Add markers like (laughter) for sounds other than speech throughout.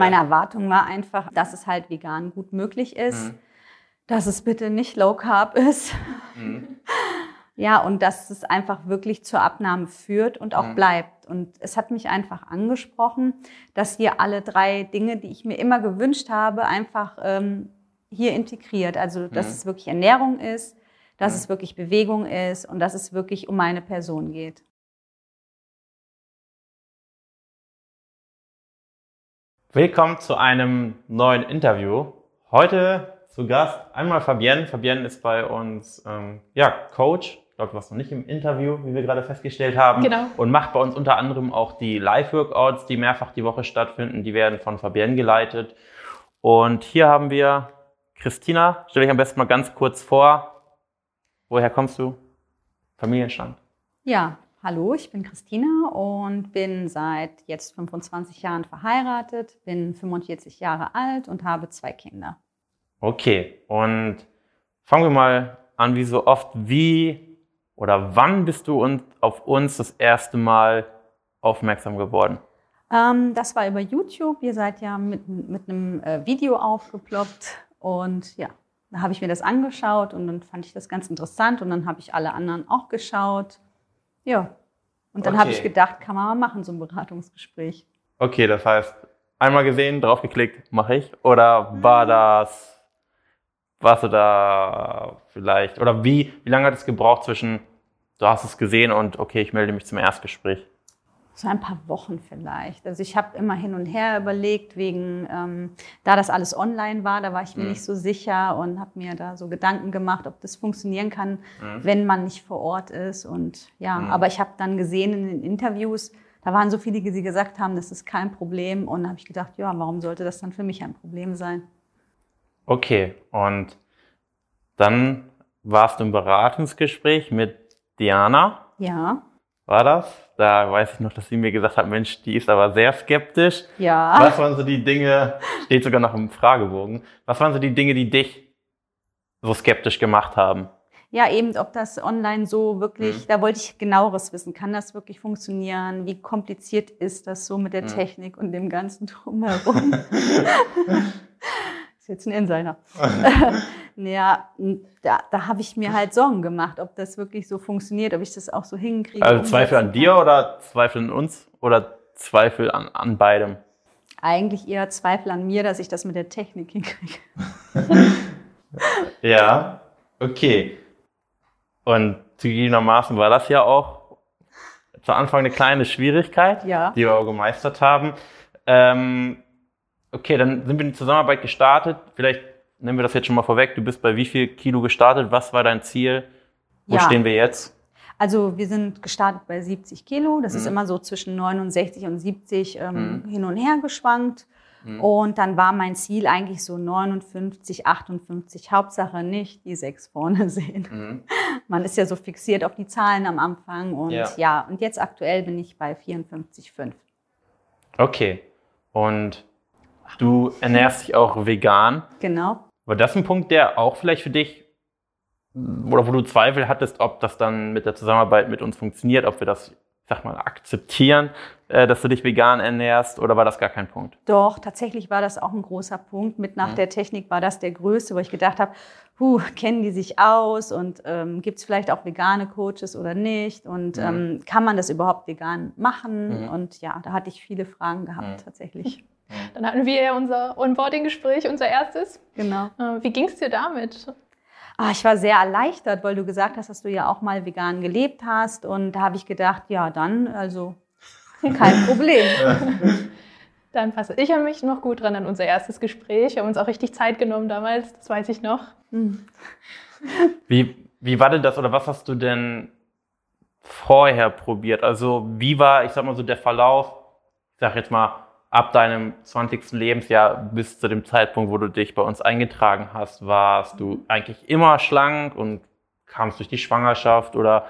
Meine Erwartung war einfach, dass es halt vegan gut möglich ist, Mhm. dass es bitte nicht low carb ist. Mhm. (laughs) Ja, und dass es einfach wirklich zur Abnahme führt und auch Mhm. bleibt. Und es hat mich einfach angesprochen, dass hier alle drei Dinge, die ich mir immer gewünscht habe, einfach ähm, hier integriert. Also, dass Mhm. es wirklich Ernährung ist, dass Mhm. es wirklich Bewegung ist und dass es wirklich um meine Person geht. Willkommen zu einem neuen Interview. Heute zu Gast einmal Fabienne. Fabienne ist bei uns ähm, ja, Coach. Ich glaube, du warst noch nicht im Interview, wie wir gerade festgestellt haben. Genau. Und macht bei uns unter anderem auch die Live-Workouts, die mehrfach die Woche stattfinden. Die werden von Fabienne geleitet. Und hier haben wir Christina. Stell dich am besten mal ganz kurz vor. Woher kommst du? Familienstand. Ja, hallo, ich bin Christina und bin seit jetzt 25 Jahren verheiratet, bin 45 Jahre alt und habe zwei Kinder. Okay, und fangen wir mal an, wie so oft, wie oder wann bist du uns, auf uns das erste Mal aufmerksam geworden? Ähm, das war über YouTube. Ihr seid ja mit, mit einem äh, Video aufgeploppt und ja, da habe ich mir das angeschaut und dann fand ich das ganz interessant und dann habe ich alle anderen auch geschaut. Ja, und dann habe Okay. ich gedacht, kann man mal machen, so ein Beratungsgespräch. Okay, das heißt, einmal gesehen, draufgeklickt, mache ich. Oder war das, warst du da vielleicht, oder wie, wie lange hat es gebraucht zwischen, du hast es gesehen und okay, ich melde mich zum Erstgespräch? So ein paar Wochen vielleicht. Also ich habe immer hin und her überlegt, wegen, ähm, da das alles online war, da war ich mir Mhm. nicht so sicher und habe mir da so Gedanken gemacht, ob das funktionieren kann, Mhm. wenn man nicht vor Ort ist. Und ja, Mhm. aber ich habe dann gesehen in den Interviews, da waren so viele, die gesagt haben, das ist kein Problem. Und da habe ich gedacht, ja, warum sollte das dann für mich ein Problem sein? Okay, und dann warst du im Beratungsgespräch mit Diana. Ja, war das. Da weiß ich noch, dass sie mir gesagt hat, Mensch, die ist aber sehr skeptisch. ja. Was waren so die Dinge, steht sogar noch im Fragebogen, was waren so die Dinge, die dich so skeptisch gemacht haben? Ja, eben, ob das online so wirklich, Mhm. da wollte ich genaueres wissen. Kann das wirklich funktionieren? Wie kompliziert ist das so mit der Mhm. Technik und dem ganzen Drumherum? (laughs) (laughs) ist jetzt ein Insider. (laughs) ja, da, da habe ich mir halt Sorgen gemacht, ob das wirklich so funktioniert, ob ich das auch so hinkriege. Also Zweifel an dir oder Zweifel an uns oder Zweifel an, an beidem? Eigentlich eher Zweifel an mir, dass ich das mit der Technik hinkriege. (laughs) Ja, okay. Und zugegebenermaßen war das ja auch zu Anfang eine kleine Schwierigkeit. Ja. die wir auch gemeistert haben. Ähm, okay, dann sind wir in die Zusammenarbeit gestartet. Vielleicht nehmen wir das jetzt schon mal vorweg. Du bist bei wie viel Kilo gestartet? Was war dein Ziel? Wo Ja. stehen wir jetzt? Also wir sind gestartet bei 70 Kilo. Das ist Mhm. immer so zwischen 69 und 70 ähm, Mhm. hin und her geschwankt. Mhm. Und dann war mein Ziel eigentlich so 59, 58. Hauptsache nicht die sechs vorne (laughs) sehen. Mhm. Man ist ja so fixiert auf die Zahlen am Anfang. Und Ja. ja, und jetzt aktuell bin ich bei 54,5. Okay. Und du ernährst dich auch vegan. Genau. War das ein Punkt, der auch vielleicht für dich oder wo du Zweifel hattest, ob das dann mit der Zusammenarbeit mit uns funktioniert, ob wir das, sag mal, akzeptieren, äh, dass du dich vegan ernährst oder war das gar kein Punkt? Doch, tatsächlich war das auch ein großer Punkt. Mit nach Mhm. der Technik war das der größte, wo ich gedacht habe, huh, kennen die sich aus und ähm, gibt es vielleicht auch vegane Coaches oder nicht? Und Mhm. ähm, kann man das überhaupt vegan machen? Mhm. Und ja, da hatte ich viele Fragen gehabt Mhm. Dann hatten wir ja unser Onboarding-Gespräch, unser erstes. Genau. Äh, Wie ging es dir damit? Ah, ich war sehr erleichtert, weil du gesagt hast, dass du ja auch mal vegan gelebt hast. Und da habe ich gedacht, ja, dann, also kein (laughs) Problem. Dann passe ich an mich noch gut dran an unser erstes Gespräch. Wir haben uns auch richtig Zeit genommen damals, das weiß ich noch. Hm. Wie, wie war denn das oder was hast du denn vorher probiert? Also wie war, ich sag mal so, der Verlauf, ich sag jetzt mal, ab deinem 20. Lebensjahr bis zu dem Zeitpunkt, wo du dich bei uns eingetragen hast, warst du eigentlich immer schlank und kamst durch die Schwangerschaft oder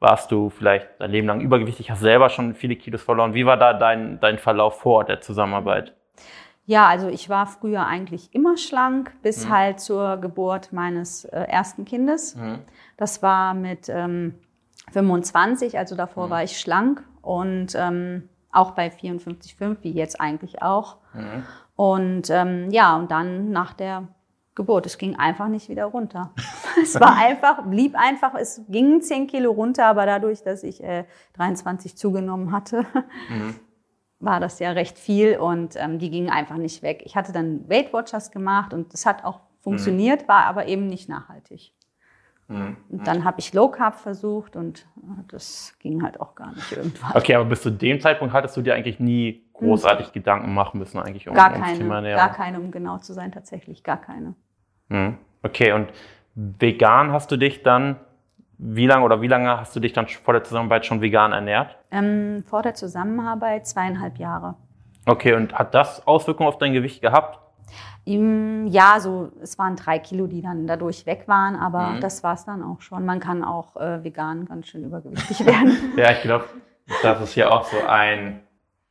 warst du vielleicht dein Leben lang übergewichtig, hast selber schon viele Kilos verloren. Wie war da dein, dein Verlauf vor der Zusammenarbeit? Ja, also ich war früher eigentlich immer schlank, bis Mhm. halt zur Geburt meines äh, ersten Kindes. Das war mit ähm, 25, also davor Mhm. war ich schlank und ähm, auch bei 54,5, wie jetzt eigentlich auch. Mhm. Und ähm, ja, und dann nach der Geburt, es ging einfach nicht wieder runter. (laughs) es war einfach, blieb einfach, es ging 10 Kilo runter, aber dadurch, dass ich äh, 23 zugenommen hatte, mhm. (laughs) war das ja recht viel und ähm, die gingen einfach nicht weg. Ich hatte dann Weight Watchers gemacht und das hat auch funktioniert, mhm. war aber eben nicht nachhaltig. Mhm. Und dann habe ich Low Carb versucht und äh, das ging halt auch gar nicht irgendwann. Okay, aber bis zu dem Zeitpunkt hattest du dir eigentlich nie großartig hm. Gedanken machen müssen eigentlich um, gar keine, ums Thema Ernährung? Gar keine, um genau zu sein, tatsächlich gar keine. Hm. Okay, und vegan hast du dich dann, wie lange oder wie lange hast du dich dann vor der Zusammenarbeit schon vegan ernährt? Ähm, vor der Zusammenarbeit zweieinhalb Jahre. Okay, und hat das Auswirkungen auf dein Gewicht gehabt? Ja, so es waren drei Kilo, die dann dadurch weg waren, aber mhm. das war es dann auch schon. Man kann auch äh, vegan ganz schön übergewichtig (laughs) werden. ja, ich glaube, das ist ja auch so ein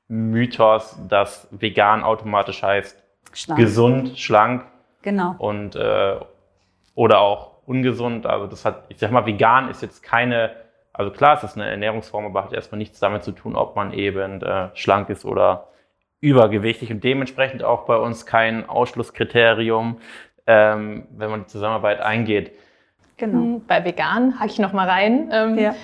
Mythos, dass vegan automatisch heißt schlank. gesund, schlank. Genau. Und äh, oder auch ungesund. Also das hat, ich sag mal, vegan ist jetzt keine, also klar, es ist eine Ernährungsform, aber hat erstmal nichts damit zu tun, ob man eben äh, schlank ist oder übergewichtig und dementsprechend auch bei uns kein Ausschlusskriterium, ähm, wenn man die Zusammenarbeit eingeht. Genau. Hm, bei vegan hake ich noch mal rein. Ähm, ja.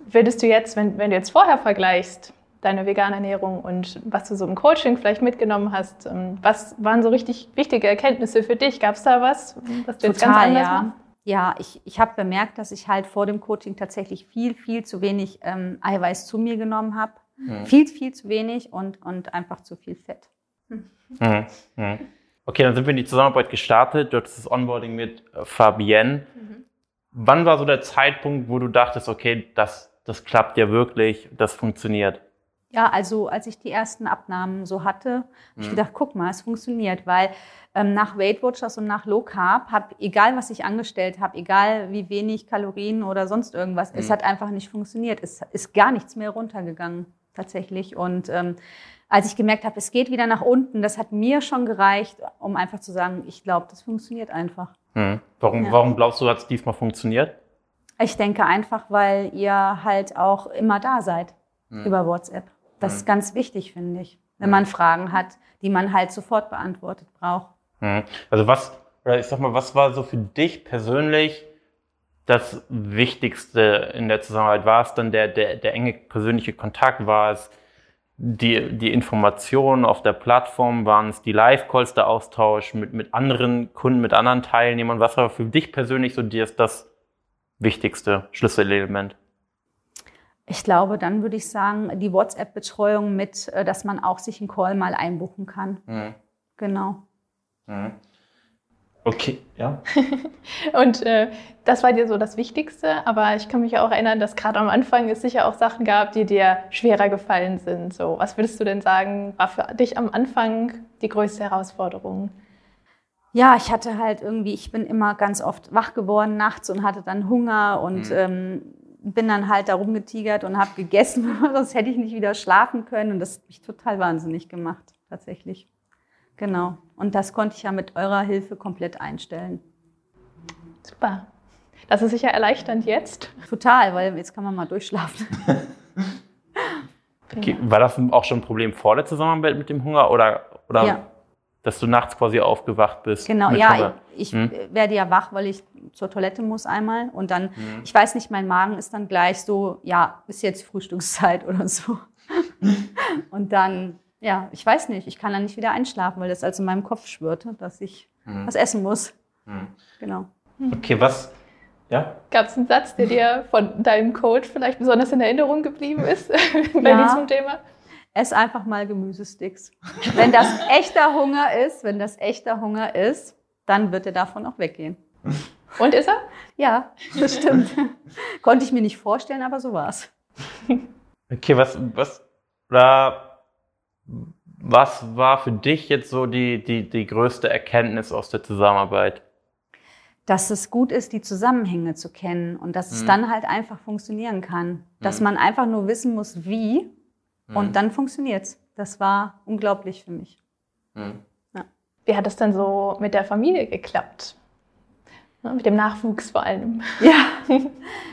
Würdest du jetzt, wenn, wenn du jetzt vorher vergleichst, deine vegane Ernährung und was du so im Coaching vielleicht mitgenommen hast, ähm, was waren so richtig wichtige Erkenntnisse für dich? Gab es da was, was du jetzt Total, ganz anders ja. Machst? Ja, ich, ich habe bemerkt, dass ich halt vor dem Coaching tatsächlich viel, viel zu wenig ähm, Eiweiß zu mir genommen habe Mhm. Viel, viel zu wenig und, und einfach zu viel Fett. Mhm. Mhm. Okay, dann sind wir in die Zusammenarbeit gestartet. Du hattest das Onboarding mit äh, Fabienne. Mhm. Wann war so der Zeitpunkt, wo du dachtest, okay, das, das klappt ja wirklich, das funktioniert? Ja, also als ich die ersten Abnahmen so hatte, habe ich mhm. gedacht, guck mal, es funktioniert, weil ähm, nach Weight Watchers und nach Low Carb habe, egal was ich angestellt habe, egal wie wenig Kalorien oder sonst irgendwas, mhm. es hat einfach nicht funktioniert. Es ist gar nichts mehr runtergegangen tatsächlich. Und ähm, als ich gemerkt habe, es geht wieder nach unten, das hat mir schon gereicht, um einfach zu sagen, ich glaube, das funktioniert einfach. Hm. Warum, ja. warum glaubst du, hat es diesmal funktioniert? Ich denke einfach, weil ihr halt auch immer da seid hm. über WhatsApp. Das hm. ist ganz wichtig, finde ich, wenn man Fragen hat, die man halt sofort beantwortet braucht. Hm. Also was, oder ich sag mal, was war so für dich persönlich das Wichtigste in der Zusammenarbeit? War es dann der, der, der enge persönliche Kontakt? War es die, die Informationen auf der Plattform? Waren es die Live-Calls, der Austausch mit, mit anderen Kunden, mit anderen Teilnehmern? Was war für dich persönlich so dir ist das wichtigste Schlüsselelement? Ich glaube, dann würde ich sagen, die WhatsApp-Betreuung mit, äh, dass man auch sich einen Call mal einbuchen kann. Mhm. Genau. Mhm. Okay, ja. (laughs) und äh, das war dir so das Wichtigste, aber ich kann mich auch erinnern, dass gerade am Anfang es sicher auch Sachen gab, die dir schwerer gefallen sind. So, was würdest du denn sagen, war für dich am Anfang die größte Herausforderung? Ja, ich hatte halt irgendwie, ich bin immer ganz oft wach geworden nachts und hatte dann Hunger und mhm. ähm, bin dann halt da rumgetigert und habe gegessen, (laughs) sonst hätte ich nicht wieder schlafen können und das hat mich total wahnsinnig gemacht, tatsächlich. Genau. Und das konnte ich ja mit eurer Hilfe komplett einstellen. Super. Das ist sicher erleichternd jetzt. Total, weil jetzt kann man mal durchschlafen. (laughs) okay. War das auch schon ein Problem vor der Zusammenarbeit mit dem Hunger oder, oder ja. dass du nachts quasi aufgewacht bist? Genau, ja, Hunger? ich, ich hm? werde ja wach, weil ich zur Toilette muss einmal und dann, hm. ich weiß nicht, mein Magen ist dann gleich so, ja, ist jetzt Frühstückszeit (laughs) oder so. (laughs) und dann ja, ich weiß nicht, ich kann dann nicht wieder einschlafen, weil das also in meinem Kopf schwirrte, dass ich mhm. was essen muss. Mhm. Genau. Okay, was? Ja? Gab es einen Satz, der dir von deinem Coach vielleicht besonders in Erinnerung geblieben ist (laughs) bei ja. diesem Thema? Ess einfach mal Gemüsesticks. wenn das (laughs) echter Hunger ist, wenn das echter Hunger ist, dann wird er davon auch weggehen. (laughs) Und ist er? Ja, das stimmt. Konnte ich mir nicht vorstellen, aber so war's. Okay, was, was, oder was war für dich jetzt so die, die, die größte Erkenntnis aus der Zusammenarbeit? Dass es gut ist, die Zusammenhänge zu kennen und dass es mhm. dann halt einfach funktionieren kann. Dass mhm. man einfach nur wissen muss, wie und mhm. dann funktioniert's. Das war unglaublich für mich. Mhm. Ja. Wie hat es denn so mit der Familie geklappt? Ne, mit dem Nachwuchs vor allem. Ja. (laughs)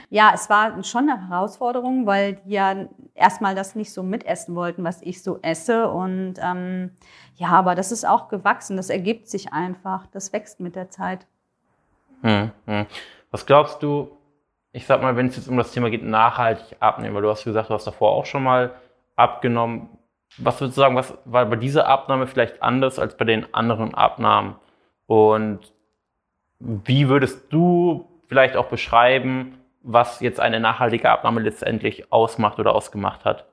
ja, es war schon eine Herausforderung, weil die ja erstmal das nicht so mitessen wollten, was ich so esse. Und ähm, ja, aber das ist auch gewachsen. Das ergibt sich einfach. Das wächst mit der Zeit. Hm, hm. Was glaubst du, ich sag mal, wenn es jetzt um das Thema geht, nachhaltig abnehmen, weil du hast gesagt, du hast davor auch schon mal abgenommen. Was würdest du sagen, was war bei dieser Abnahme vielleicht anders als bei den anderen Abnahmen? Und wie würdest du vielleicht auch beschreiben, was jetzt eine nachhaltige Abnahme letztendlich ausmacht oder ausgemacht hat?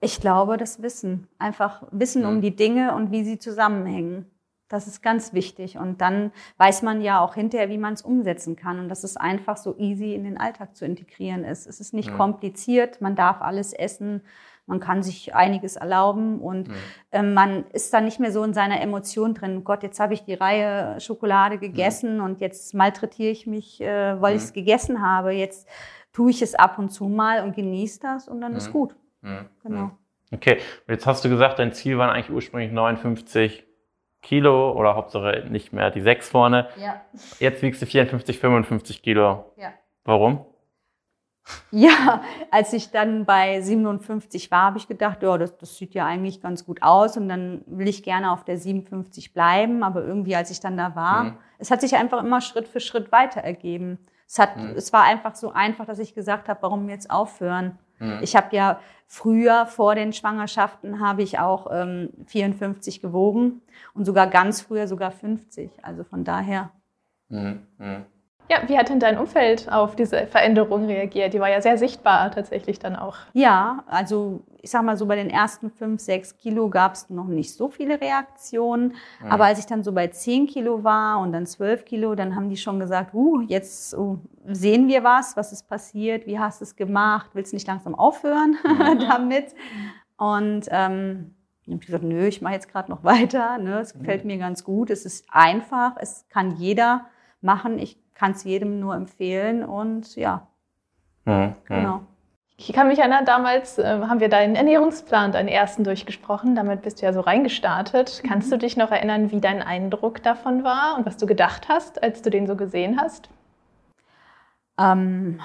Ich glaube, das Wissen. Einfach Wissen mhm. um die Dinge und wie sie zusammenhängen. Das ist ganz wichtig. Und dann weiß man ja auch hinterher, wie man es umsetzen kann. Und dass es einfach so easy in den Alltag zu integrieren ist. Es ist nicht mhm. kompliziert. Man darf alles essen. Man kann sich einiges erlauben und mhm. ähm, man ist dann nicht mehr so in seiner Emotion drin. Gott, jetzt habe ich die Reihe Schokolade gegessen mhm. und jetzt malträtiere ich mich, äh, weil ich es gegessen habe. Jetzt tue ich es ab und zu mal und genieße das und dann ist gut. Genau. Okay, jetzt hast du gesagt, dein Ziel waren eigentlich ursprünglich 59 Kilo oder Hauptsache nicht mehr die 6 vorne. Ja. Jetzt wiegst du 54, 55 Kilo. Ja. Warum? Ja, als ich dann bei 57 war, habe ich gedacht, ja, das, das sieht ja eigentlich ganz gut aus und dann will ich gerne auf der 57 bleiben. Aber irgendwie, als ich dann da war, mhm. es hat sich einfach immer Schritt für Schritt weiter ergeben. Es, hat, mhm. es war einfach so einfach, dass ich gesagt habe, warum jetzt aufhören? Mhm. Ich habe ja früher, vor den Schwangerschaften, habe ich auch ähm, 54 gewogen und sogar ganz früher sogar 50. Also von daher. Mhm. Ja, wie hat denn dein Umfeld auf diese Veränderung reagiert? Die war ja sehr sichtbar tatsächlich dann auch. Ja, also ich sag mal so bei den ersten fünf, sechs Kilo gab es noch nicht so viele Reaktionen. Mhm. Aber als ich dann so bei zehn Kilo war und dann zwölf Kilo, dann haben die schon gesagt, uh, jetzt uh, sehen wir was, was ist passiert, wie hast du es gemacht, willst du nicht langsam aufhören mhm. (laughs) damit? Und ähm, ich habe gesagt, nö, ich mache jetzt gerade noch weiter. Ne? Es gefällt mhm. mir ganz gut. Es ist einfach, es kann jeder machen. Ich kann es jedem nur empfehlen und ja, mhm. genau. Ich kann mich erinnern, damals äh, haben wir deinen Ernährungsplan, deinen ersten durchgesprochen. Damit bist du ja so reingestartet. Mhm. Kannst du dich noch erinnern, wie dein Eindruck davon war und was du gedacht hast, als du den so gesehen hast? Ähm,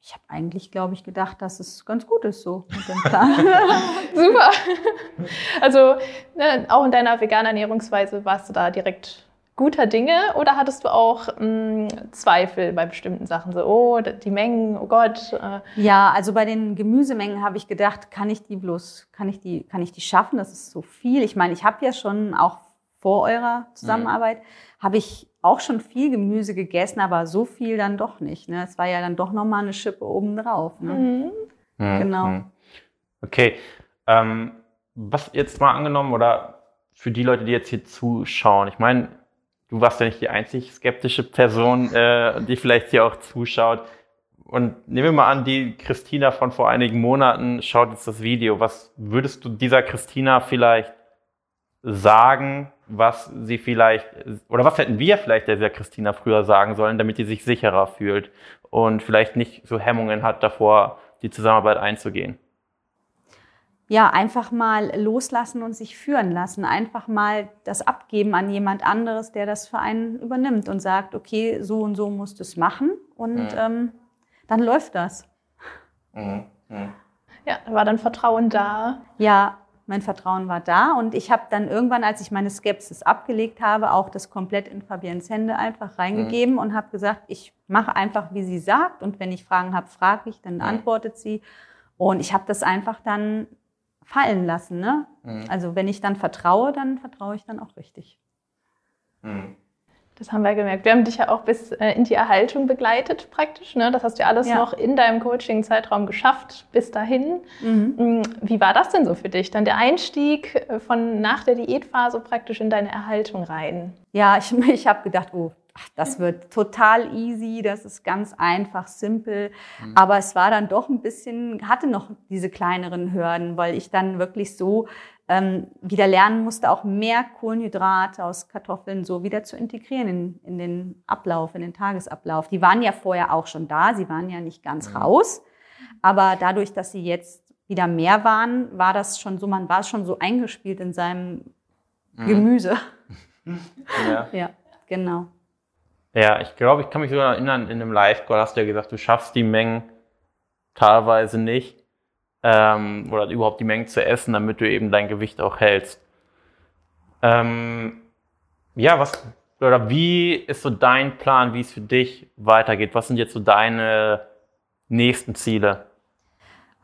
ich habe eigentlich, glaube ich, gedacht, dass es ganz gut ist so mit dem Plan. (laughs) Super. (laughs) Also ne, auch in deiner veganen Ernährungsweise warst du da direkt guter Dinge oder hattest du auch mh, hm, Zweifel bei bestimmten Sachen? So, oh, die Mengen, oh Gott. Äh. Ja, also bei den Gemüsemengen habe ich gedacht, kann ich die bloß, kann ich die, kann ich die schaffen? Das ist so viel. Ich meine, ich habe ja schon auch vor eurer Zusammenarbeit, mhm. habe ich auch schon viel Gemüse gegessen, aber so viel dann doch nicht. Ne? Es war ja dann doch nochmal eine Schippe obendrauf. Ne? Mhm. Mhm. Genau. Mhm. Okay. Ähm, was jetzt mal angenommen oder für die Leute, die jetzt hier zuschauen, ich meine, du warst ja nicht die einzig skeptische Person, äh, die vielleicht hier auch zuschaut. Und nehmen wir mal an, die Christina von vor einigen Monaten schaut jetzt das Video. Was würdest du dieser Christina vielleicht sagen, was sie vielleicht, oder was hätten wir vielleicht der Christina früher sagen sollen, damit sie sich sicherer fühlt und vielleicht nicht so Hemmungen hat davor, die Zusammenarbeit einzugehen? Ja, einfach mal loslassen und sich führen lassen. Einfach mal das abgeben an jemand anderes, der das für einen übernimmt und sagt, okay, so und so musst du es machen. Und mhm. ähm, dann läuft das. Mhm. Mhm. Ja, war dann Vertrauen da. Ja, mein Vertrauen war da. Und ich habe dann irgendwann, als ich meine Skepsis abgelegt habe, auch das komplett in Fabiens Hände einfach reingegeben mhm. und habe gesagt, ich mache einfach, wie sie sagt. Und wenn ich Fragen habe, frage ich, dann mhm. antwortet sie. Und ich habe das einfach dann fallen lassen. Ne? Mhm. Also wenn ich dann vertraue, dann vertraue ich dann auch richtig. Mhm. Das haben wir gemerkt. Wir haben dich ja auch bis äh, in die Erhaltung begleitet praktisch. Ne? Das hast du ja alles ja. noch in deinem Coaching-Zeitraum geschafft bis dahin. Mhm. Mm, wie war das denn so für dich? Dann der Einstieg äh, von nach der Diätphase praktisch in deine Erhaltung rein? Ja, ich, (laughs) ich habe gedacht, oh, ach, das wird total easy, das ist ganz einfach, simpel. Mhm. Aber es war dann doch ein bisschen, hatte noch diese kleineren Hürden, weil ich dann wirklich so ähm, wieder lernen musste, auch mehr Kohlenhydrate aus Kartoffeln so wieder zu integrieren in, in den Ablauf, in den Tagesablauf. Die waren ja vorher auch schon da, sie waren ja nicht ganz mhm. raus. Aber dadurch, dass sie jetzt wieder mehr waren, war das schon so, man war schon so eingespielt in seinem mhm. Gemüse. Ja. (laughs) ja, genau. Ja, ich glaube, ich kann mich sogar erinnern, in einem Live-Call hast du ja gesagt, du schaffst die Mengen teilweise nicht ähm, oder überhaupt die Mengen zu essen, damit du eben dein Gewicht auch hältst. Ähm, ja, was oder wie ist so dein Plan, wie es für dich weitergeht? Was sind jetzt so deine nächsten Ziele?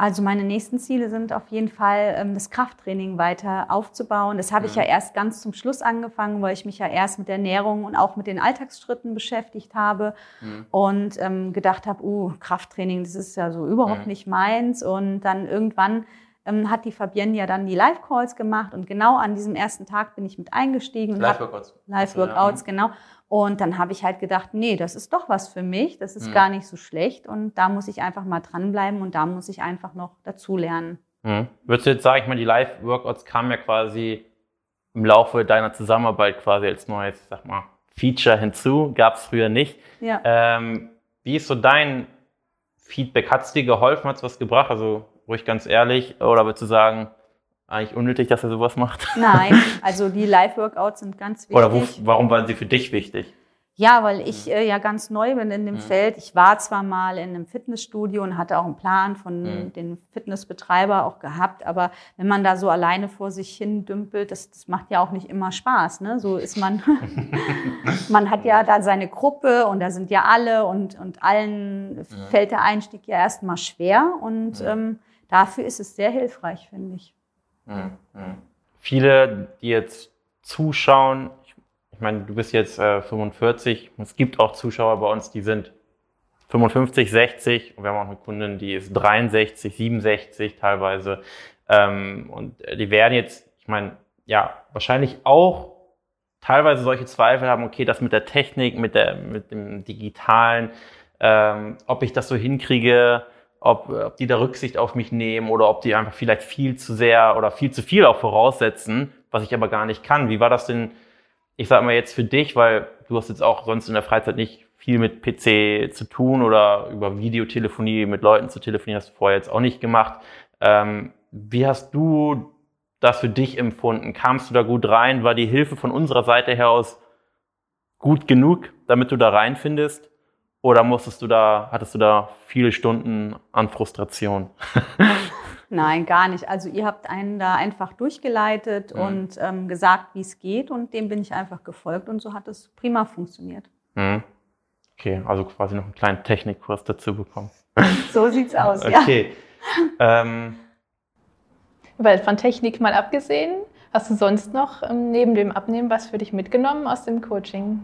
Also meine nächsten Ziele sind auf jeden Fall, ähm, das Krafttraining weiter aufzubauen. Das habe ich ja mhm. erst ganz zum Schluss angefangen, weil ich mich ja erst mit der Ernährung und auch mit den Alltagsschritten beschäftigt habe mhm. und ähm, gedacht habe, uh, Krafttraining, das ist ja so überhaupt mhm. nicht meins. Und dann irgendwann ähm, hat die Fabienne ja dann die Live-Calls gemacht und genau an diesem ersten Tag bin ich mit eingestiegen. Live-Workouts. Live-Workouts, genau. Und dann habe ich halt gedacht, nee, das ist doch was für mich, das ist mhm. gar nicht so schlecht und da muss ich einfach mal dranbleiben und da muss ich einfach noch dazulernen. Mhm. Würdest du jetzt sagen, ich meine, die Live-Workouts kamen ja quasi im Laufe deiner Zusammenarbeit quasi als neues, sag mal, Feature hinzu, gab es früher nicht. Ja. Ähm, wie ist so dein Feedback? Hat es dir geholfen, hat es was gebracht? Also ruhig ganz ehrlich, oder würdest du sagen, eigentlich unnötig, dass er sowas macht? (laughs) Nein, also die Live-Workouts sind ganz wichtig. Oder wo, warum waren sie für dich wichtig? Ja, weil ich mhm. äh, ja ganz neu bin in dem mhm. Feld. Ich war zwar mal in einem Fitnessstudio und hatte auch einen Plan von mhm. den Fitnessbetreiber auch gehabt, aber wenn man da so alleine vor sich hin dümpelt, das, das macht ja auch nicht immer Spaß. Ne? So ist man, (laughs) (laughs) man hat ja da seine Gruppe und da sind ja alle und, und allen fällt der Einstieg ja erstmal schwer und ähm, dafür ist es sehr hilfreich, finde ich. Mhm. Viele, die jetzt zuschauen, ich, ich meine, du bist jetzt äh, 45, es gibt auch Zuschauer bei uns, die sind 55, 60 und wir haben auch eine Kundin, die ist 63, 67 teilweise. Ähm, und die werden jetzt, ich meine, ja, wahrscheinlich auch teilweise solche Zweifel haben, okay, das mit der Technik, mit, der, mit dem Digitalen, ähm, ob ich das so hinkriege, ob, ob die da Rücksicht auf mich nehmen oder ob die einfach vielleicht viel zu sehr oder viel zu viel auch voraussetzen, was ich aber gar nicht kann. Wie war das denn, ich sag mal jetzt für dich, weil du hast jetzt auch sonst in der Freizeit nicht viel mit PC zu tun oder über Videotelefonie mit Leuten zu telefonieren, hast du vorher jetzt auch nicht gemacht. Ähm, wie hast du das für dich empfunden? Kamst du da gut rein? War die Hilfe von unserer Seite her aus gut genug, damit du da reinfindest? Oder musstest du da, hattest du da viele Stunden an Frustration? (laughs) Nein, gar nicht. Also ihr habt einen da einfach durchgeleitet mhm. und ähm, gesagt, wie es geht und dem bin ich einfach gefolgt und so hat es prima funktioniert. Mhm. Okay, also quasi noch einen kleinen Technikkurs dazu bekommen. (laughs) So sieht's aus, ja. Okay. Ähm, Weil von Technik mal abgesehen, hast du sonst noch ähm, neben dem Abnehmen was für dich mitgenommen aus dem Coaching?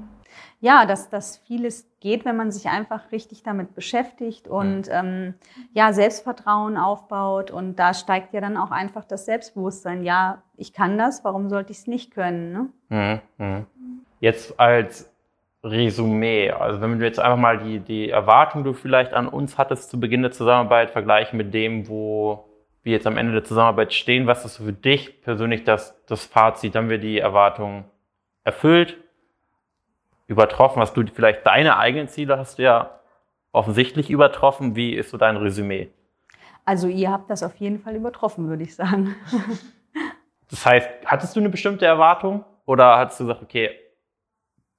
Ja, dass, dass vieles geht, wenn man sich einfach richtig damit beschäftigt und mhm. ähm, ja, Selbstvertrauen aufbaut. Und da steigt ja dann auch einfach das Selbstbewusstsein. Ja, ich kann das, warum sollte ich es nicht können? Ne? Mhm. mhm. Jetzt als Resümee, also wenn du jetzt einfach mal die, die Erwartung, die du vielleicht an uns hattest zu Beginn der Zusammenarbeit, vergleichen mit dem, wo wir jetzt am Ende der Zusammenarbeit stehen, was ist für dich persönlich das, das Fazit? Haben wir die Erwartung erfüllt? Übertroffen? Hast du vielleicht deine eigenen Ziele hast du ja offensichtlich übertroffen. Wie ist so dein Resümee? Also ihr habt das auf jeden Fall übertroffen, würde ich sagen. (laughs) das heißt, hattest du eine bestimmte Erwartung oder hattest du gesagt, okay,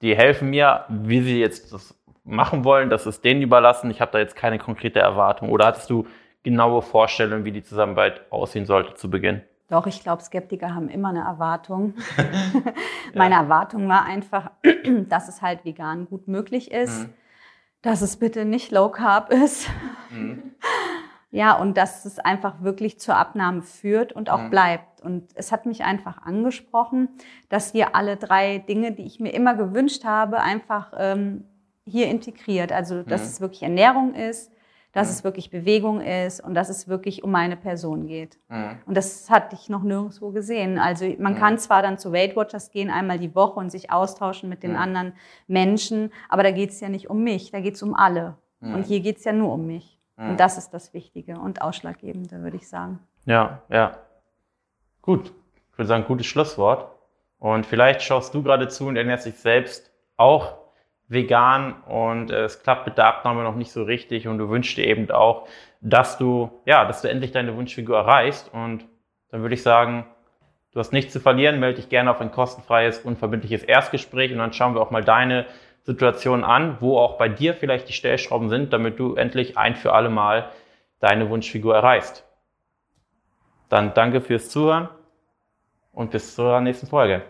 die helfen mir, wie sie jetzt das machen wollen, das ist denen überlassen, ich habe da jetzt keine konkrete Erwartung oder hattest du genaue Vorstellungen, wie die Zusammenarbeit aussehen sollte zu Beginn? Doch, ich glaube, Skeptiker haben immer eine Erwartung. (laughs) (laughs) Meine ja. Erwartung war einfach, (clears throat) dass es halt vegan gut möglich ist, mhm. dass es bitte nicht low carb ist. Mhm. (laughs) Ja, und dass es einfach wirklich zur Abnahme führt und auch mhm. bleibt. Und es hat mich einfach angesprochen, dass wir alle drei Dinge, die ich mir immer gewünscht habe, einfach ähm, hier integriert. Also, dass mhm. es wirklich Ernährung ist, dass mhm. es wirklich Bewegung ist und dass es wirklich um meine Person geht. Mhm. Und das hatte ich noch nirgendwo gesehen. Also man mhm. kann zwar dann zu Weight Watchers gehen, einmal die Woche und sich austauschen mit den mhm. anderen Menschen, aber da geht es ja nicht um mich, da geht es um alle. Mhm. Und hier geht es ja nur um mich. Und mhm. das ist das Wichtige und Ausschlaggebende, würde ich sagen. Ja, ja. Gut. Ich würde sagen, gutes Schlusswort. Und vielleicht schaust du gerade zu und ernährst dich selbst auch vegan und äh, es klappt mit der Abnahme noch nicht so richtig und du wünschst dir eben auch, dass du, ja, dass du endlich deine Wunschfigur erreichst und dann würde ich sagen, du hast nichts zu verlieren, melde dich gerne auf ein kostenfreies, unverbindliches Erstgespräch und dann schauen wir auch mal deine Situationen an, wo auch bei dir vielleicht die Stellschrauben sind, damit du endlich ein für alle Mal deine Wunschfigur erreichst. Dann danke fürs Zuhören und bis zur nächsten Folge.